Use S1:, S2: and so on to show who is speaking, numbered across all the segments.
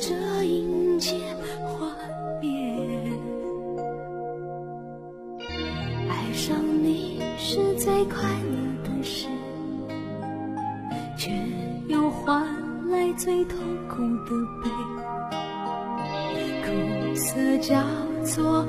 S1: 这迎接幻灭。爱上你是最快乐的事，却又换来最痛苦的悲。苦涩叫做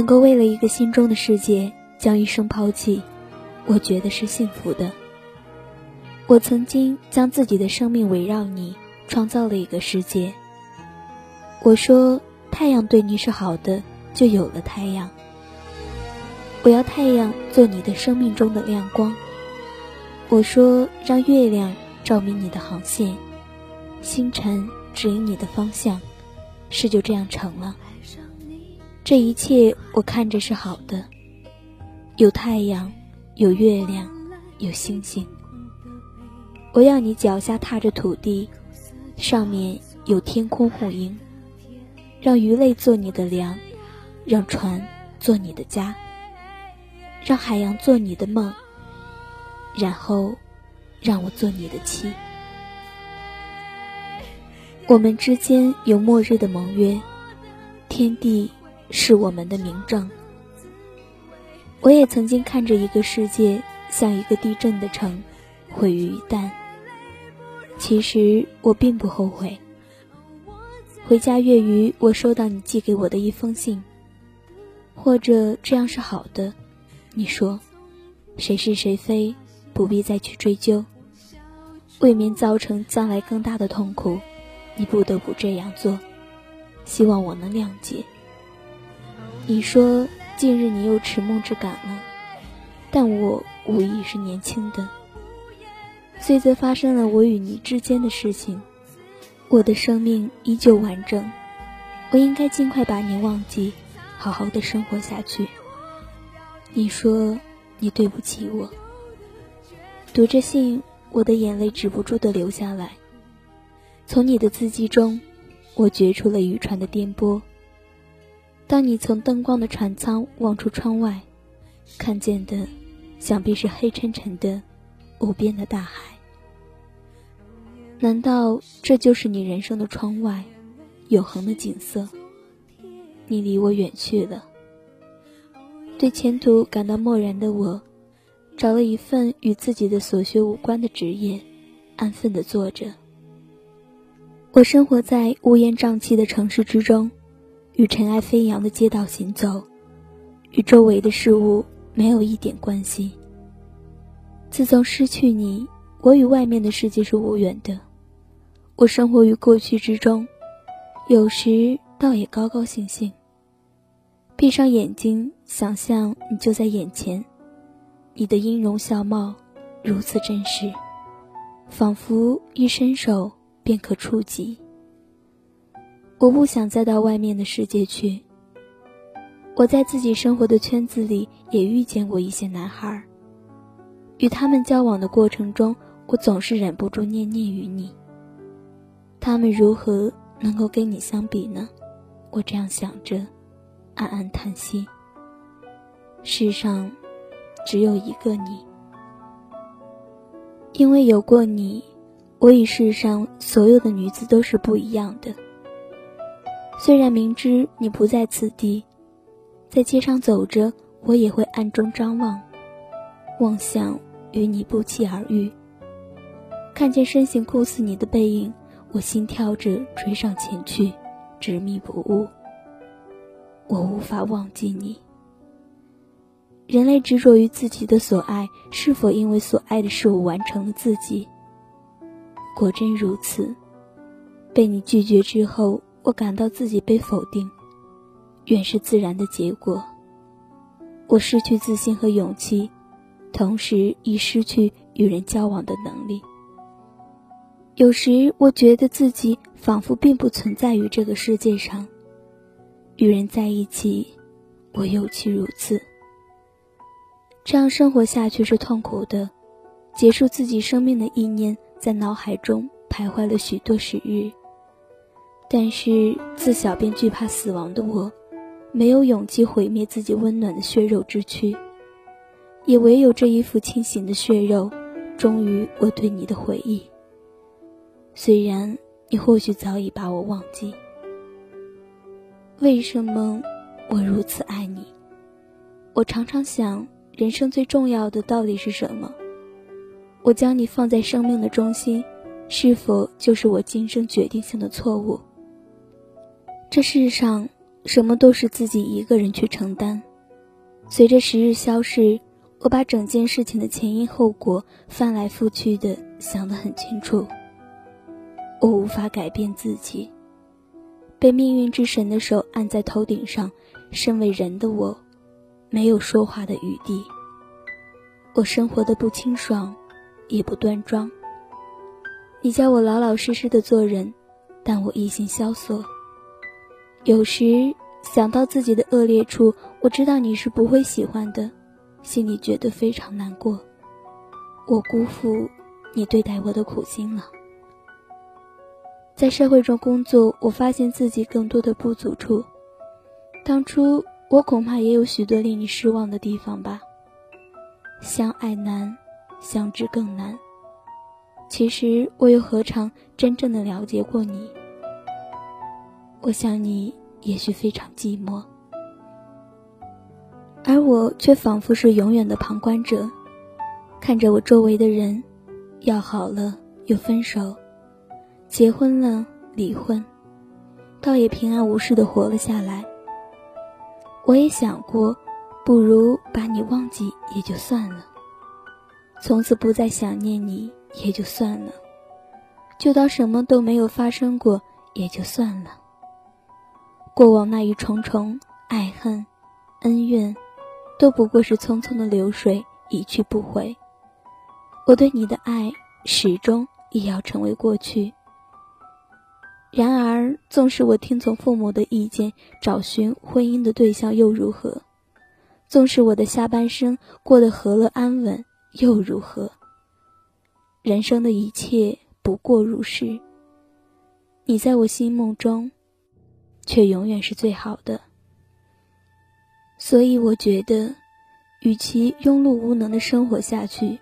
S2: 能够为了一个心中的世界将一生抛弃，我觉得是幸福的。我曾经将自己的生命围绕你，创造了一个世界。我说太阳对你是好的，就有了太阳。我要太阳做你的生命中的亮光。我说让月亮照明你的航线，星辰指引你的方向，事就这样成了。这一切我看着是好的，有太阳，有月亮，有星星。我要你脚下踏着土地，上面有天空护荫，让鱼类做你的粮，让船做你的家，让海洋做你的梦，然后让我做你的妻。我们之间有末日的盟约，天地。是我们的明证。我也曾经看着一个世界像一个地震的城，毁于一旦。其实我并不后悔。回家月余，我收到你寄给我的一封信。或者这样是好的，你说，谁是谁非，不必再去追究。未免造成将来更大的痛苦，你不得不这样做。希望我能谅解。你说近日你又迟暮之感了，但我无疑是年轻的。虽则发生了我与你之间的事情，我的生命依旧完整。我应该尽快把你忘记，好好的生活下去。你说你对不起我。读着信，我的眼泪止不住的流下来。从你的字迹中，我觉出了渔船的颠簸。当你从灯光的船舱望出窗外，看见的，想必是黑沉沉的、无边的大海。难道这就是你人生的窗外，永恒的景色？你离我远去了。对前途感到漠然的我，找了一份与自己的所学无关的职业，安分的做着。我生活在乌烟瘴气的城市之中。与尘埃飞扬的街道行走，与周围的事物没有一点关系。自从失去你，我与外面的世界是无缘的。我生活于过去之中，有时倒也高高兴兴。闭上眼睛，想象你就在眼前，你的音容笑貌如此真实，仿佛一伸手便可触及。我不想再到外面的世界去。我在自己生活的圈子里也遇见过一些男孩。与他们交往的过程中，我总是忍不住念念于你。他们如何能够跟你相比呢？我这样想着，暗暗叹息。世上只有一个你，因为有过你，我与世上所有的女子都是不一样的。虽然明知你不在此地，在街上走着，我也会暗中张望。妄想与你不期而遇。看见身形酷似你的背影，我心跳着追上前去，执迷不悟。我无法忘记你。人类执着于自己的所爱，是否因为所爱的事物完成了自己？果真如此。被你拒绝之后，我感到自己被否定，原是自然的结果。我失去自信和勇气，同时亦失去与人交往的能力。有时我觉得自己仿佛并不存在于这个世界上。与人在一起，我尤其如此。这样生活下去是痛苦的，结束自己生命的意念在脑海中徘徊了许多时日。但是自小便惧怕死亡的我，没有勇气毁灭自己温暖的血肉之躯，也唯有这一副清醒的血肉，忠于我对你的回忆。虽然你或许早已把我忘记，为什么我如此爱你？我常常想，人生最重要的到底是什么？我将你放在生命的中心，是否就是我今生决定性的错误？这世上什么都是自己一个人去承担。随着时日消逝，我把整件事情的前因后果翻来覆去的想得很清楚。我无法改变自己，被命运之神的手按在头顶上，身为人的我，没有说话的余地。我生活的不清爽，也不端庄。你叫我老老实实的做人，但我一心萧索。有时想到自己的恶劣处，我知道你是不会喜欢的，心里觉得非常难过。我辜负你对待我的苦心了。在社会中工作，我发现自己更多的不足处。当初我恐怕也有许多令你失望的地方吧。相爱难，相知更难。其实我又何尝真正的了解过你？我想你也许非常寂寞，而我却仿佛是永远的旁观者，看着我周围的人，要好了又分手。结婚了，离婚，倒也平安无事的活了下来。我也想过，不如把你忘记也就算了，从此不再想念你也就算了，就当什么都没有发生过也就算了。过往那一重重爱恨、恩怨，都不过是匆匆的流水，一去不回。我对你的爱，始终也要成为过去。然而，纵使我听从父母的意见，找寻婚姻的对象又如何？纵使我的下半生过得和乐安稳又如何？人生的一切不过如是。你在我心目中，却永远是最好的。所以，我觉得，与其庸碌无能的生活下去，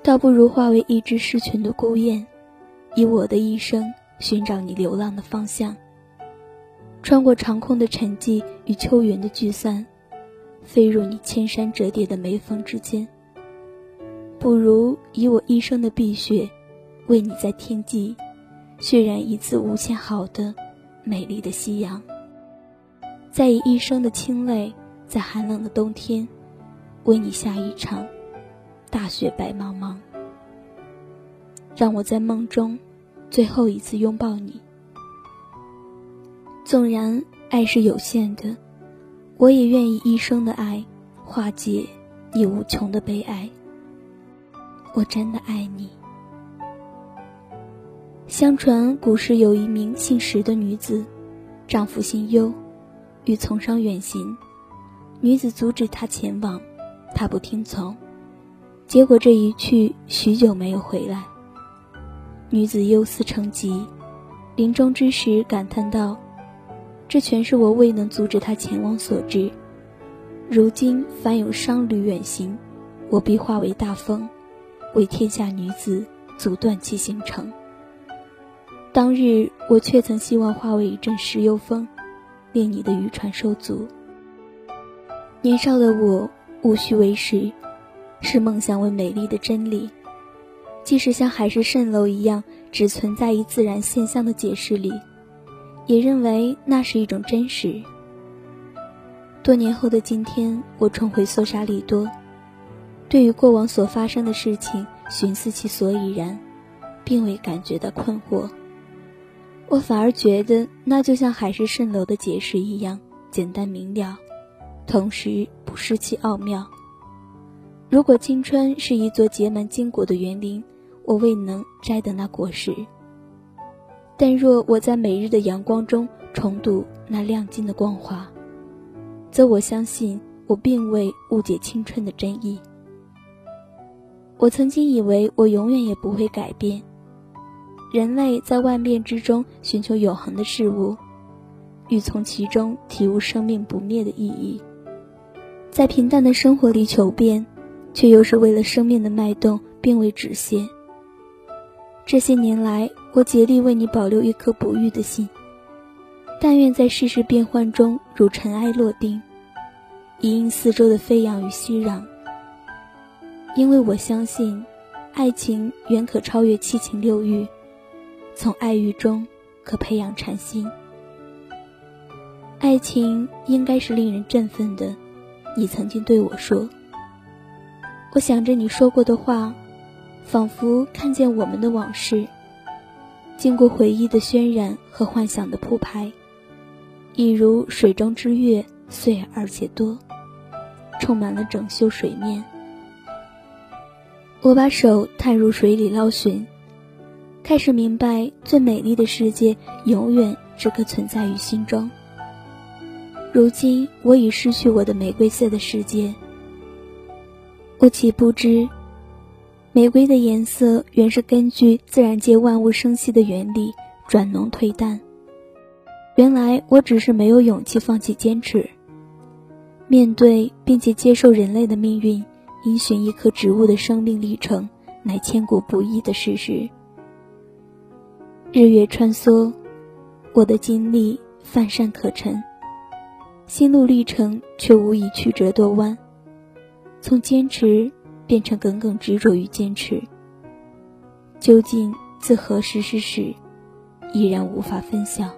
S2: 倒不如化为一只失群的孤雁，以我的一生。寻找你流浪的方向，穿过长空的沉寂与秋云的聚散，飞入你千山折叠的眉峰之间。不如以我一生的碧血，为你在天际渲染一次无限好的、美丽的夕阳。再以一生的清泪，在寒冷的冬天，为你下一场大雪白茫茫。让我在梦中。最后一次拥抱你，纵然爱是有限的，我也愿意一生的爱化解你无穷的悲哀。我真的爱你。相传古时有一名姓石的女子，丈夫姓忧，欲从商远行，女子阻止他前往，他不听从，结果这一去许久没有回来。女子忧思成疾，临终之时感叹道：“这全是我未能阻止他前往所致。如今凡有商旅远行，我必化为大风，为天下女子阻断其行程。当日我却曾希望化为一阵石油风，令你的渔船受阻。年少的我无需为实，视梦想为美丽的真理，即使像海市蜃楼一样只存在于自然现象的解释里，也认为那是一种真实。多年后的今天，我重回索沙里多，对于过往所发生的事情寻思其所以然，并未感觉到困惑。我反而觉得那就像海市蜃楼的解释一样简单明了，同时不失其奥妙。如果青春是一座结满金果的园林，我未能摘得那果实；但若我在每日的阳光中重睹那亮晶的光华，则我相信我并未误解青春的真意。我曾经以为我永远也不会改变。人类在万变之中寻求永恒的事物，欲从其中体悟生命不灭的意义。在平淡的生活里求变。却又是为了生命的脉动，并未止歇。这些年来，我竭力为你保留一颗不渝的心，但愿在世事变幻中如尘埃落定，以应四周的飞扬与熙攘。因为我相信，爱情远可超越七情六欲，从爱欲中可培养禅心。爱情应该是令人振奋的，你曾经对我说。我想着你说过的话，仿佛看见我们的往事。经过回忆的渲染和幻想的铺排，一如水中之月，碎而且多，充满了整修水面。我把手探入水里捞寻，开始明白，最美丽的世界永远只可存在于心中。如今，我已失去我的玫瑰色的世界。我岂不知，玫瑰的颜色原是根据自然界万物生息的原理转浓褪淡。原来我只是没有勇气放弃坚持，面对并且接受人类的命运，因循一棵植物的生命历程乃千古不易的事实。日月穿梭，我的经历泛善可陈，心路历程却无以曲折多弯。从坚持变成耿耿执着于坚持，究竟自何时是始，依然无法分享。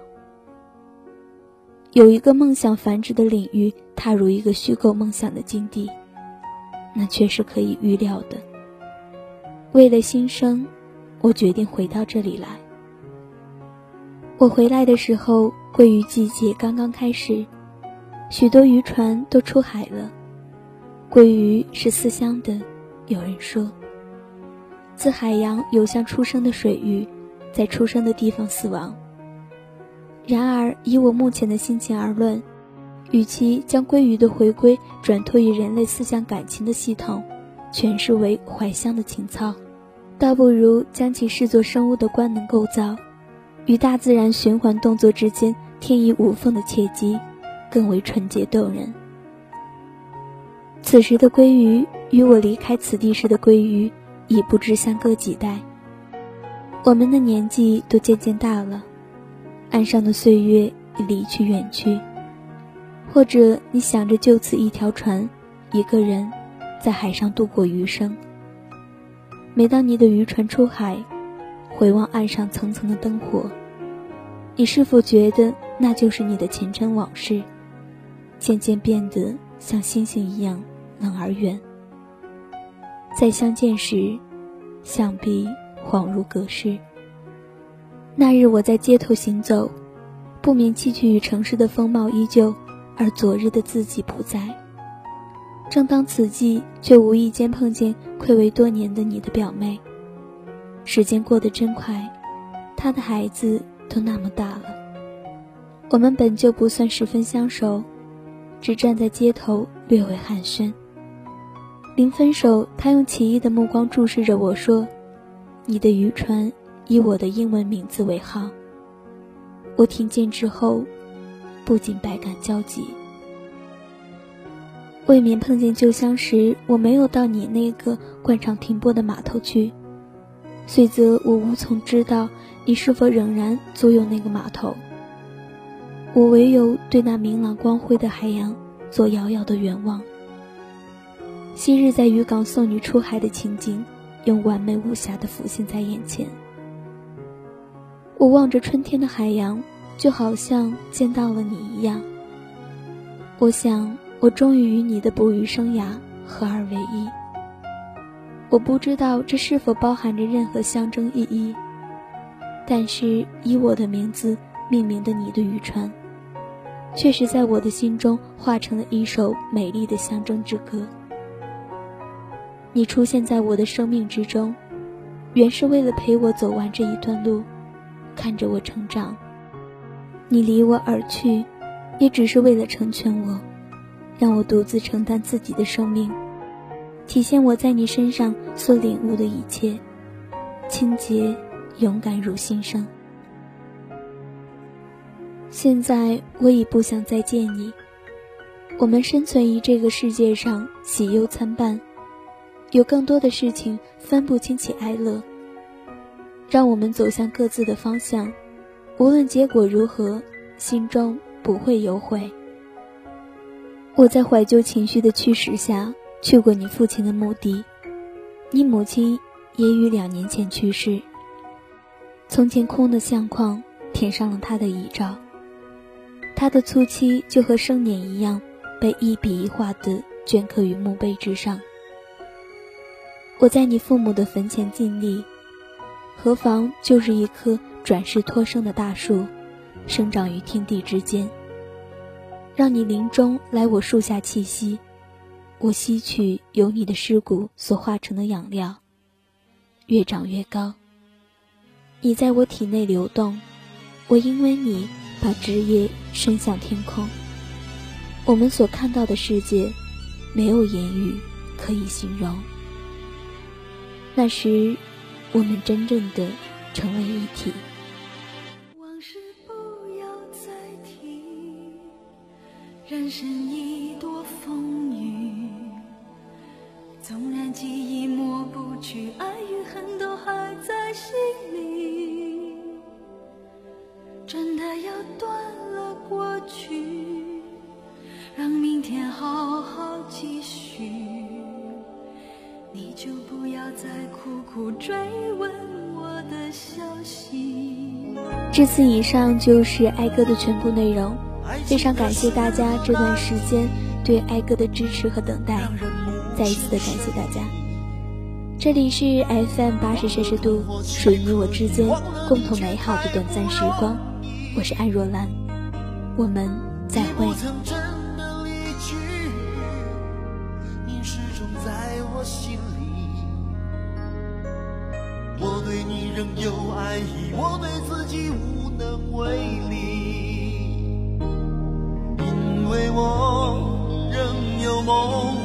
S2: 有一个梦想繁殖的领域，踏入一个虚构梦想的境地，那却是可以预料的。为了新生，我决定回到这里来。我回来的时候，鲑鱼季节刚刚开始，许多渔船都出海了。鲑鱼是思乡的，有人说，自海洋游向出生的水域，在出生的地方死亡。然而，以我目前的心情而论，与其将鲑鱼的回归转托于人类思想感情的系统，诠释为怀乡的情操，倒不如将其视作生物的官能构造，与大自然循环动作之间天衣无缝的契机，更为纯洁动人。此时的鲑鱼与我离开此地时的鲑鱼，已不知相隔几代。我们的年纪都渐渐大了，岸上的岁月已离去远去。或者你想着就此一条船，一个人，在海上度过余生。每当你的渔船出海，回望岸上层层的灯火，你是否觉得那就是你的前尘往事？渐渐变得像星星一样。冷而远。再相见时，想必恍如隔世。那日我在街头行走，不免记起与城市的风貌依旧，而昨日的自己不在。正当此际，却无意间碰见暌违多年的你的表妹。时间过得真快，他的孩子都那么大了。我们本就不算十分相熟，只站在街头略微寒暄。临分手，他用奇异的目光注视着我说：“你的渔船以我的英文名字为号。”我听见之后，不禁百感交集。未免碰见旧相识，我没有到你那个惯常停泊的码头去，虽则我无从知道你是否仍然租用那个码头。我唯有对那明朗光辉的海洋做遥遥的远望。昔日在渔港送你出海的情景，用完美无瑕的浮现在眼前。我望着春天的海洋，就好像见到了你一样。我想，我终于与你的捕鱼生涯合二为一。我不知道这是否包含着任何象征意义，但是以我的名字命名的你的渔船，确实在我的心中化成了一首美丽的象征之歌。你出现在我的生命之中，原是为了陪我走完这一段路，看着我成长。你离我而去，也只是为了成全我，让我独自承担自己的生命，体现我在你身上所领悟的一切，清洁、勇敢如新生。现在我已不想再见你，我们生存于这个世界上，喜忧参半。有更多的事情分不清其哀乐，让我们走向各自的方向，无论结果如何，心中不会有悔。我在怀旧情绪的驱使下去过你父亲的墓地，你母亲也于两年前去世。从前空的相框填上了他的遗照，他的粗漆就和生年一样，被一笔一画的镌刻于墓碑之上。我在你父母的坟前尽力，何妨就是一棵转世托生的大树，生长于天地之间。让你临终来我树下栖息，我吸取由你的尸骨所化成的养料，越长越高。你在我体内流动，我因为你把枝叶伸向天空。我们所看到的世界，没有言语可以形容。那时，我们真正的成为一体。
S1: 往事不要再提，人生已多风雨。记忆抹不去，爱与恨都还在心里。真的要断了过去，让明天好好继续。你就不要再苦苦追问我的消息。
S2: 至此以上就是哀歌的全部内容，非常感谢大家这段时间对哀歌的支持和等待，再一次的感谢大家。这里是 FM 八十摄氏度，属于你我之间共同美好的短暂时光，我是安若兰，我们再会。
S3: 仍有爱意，我对自己无能为力，因为我仍有梦，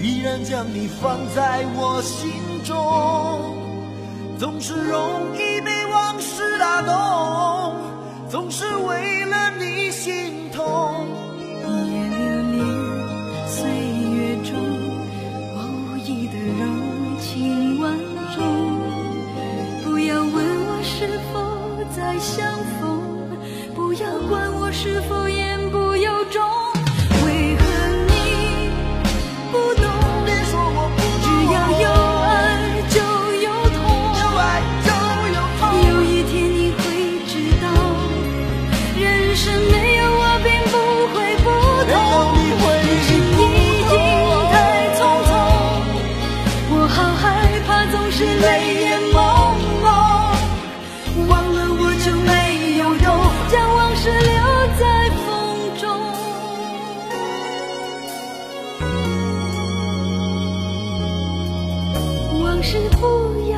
S3: 依然将你放在我心中。总是容易被往事打动，总是为了你心痛。
S1: 是不要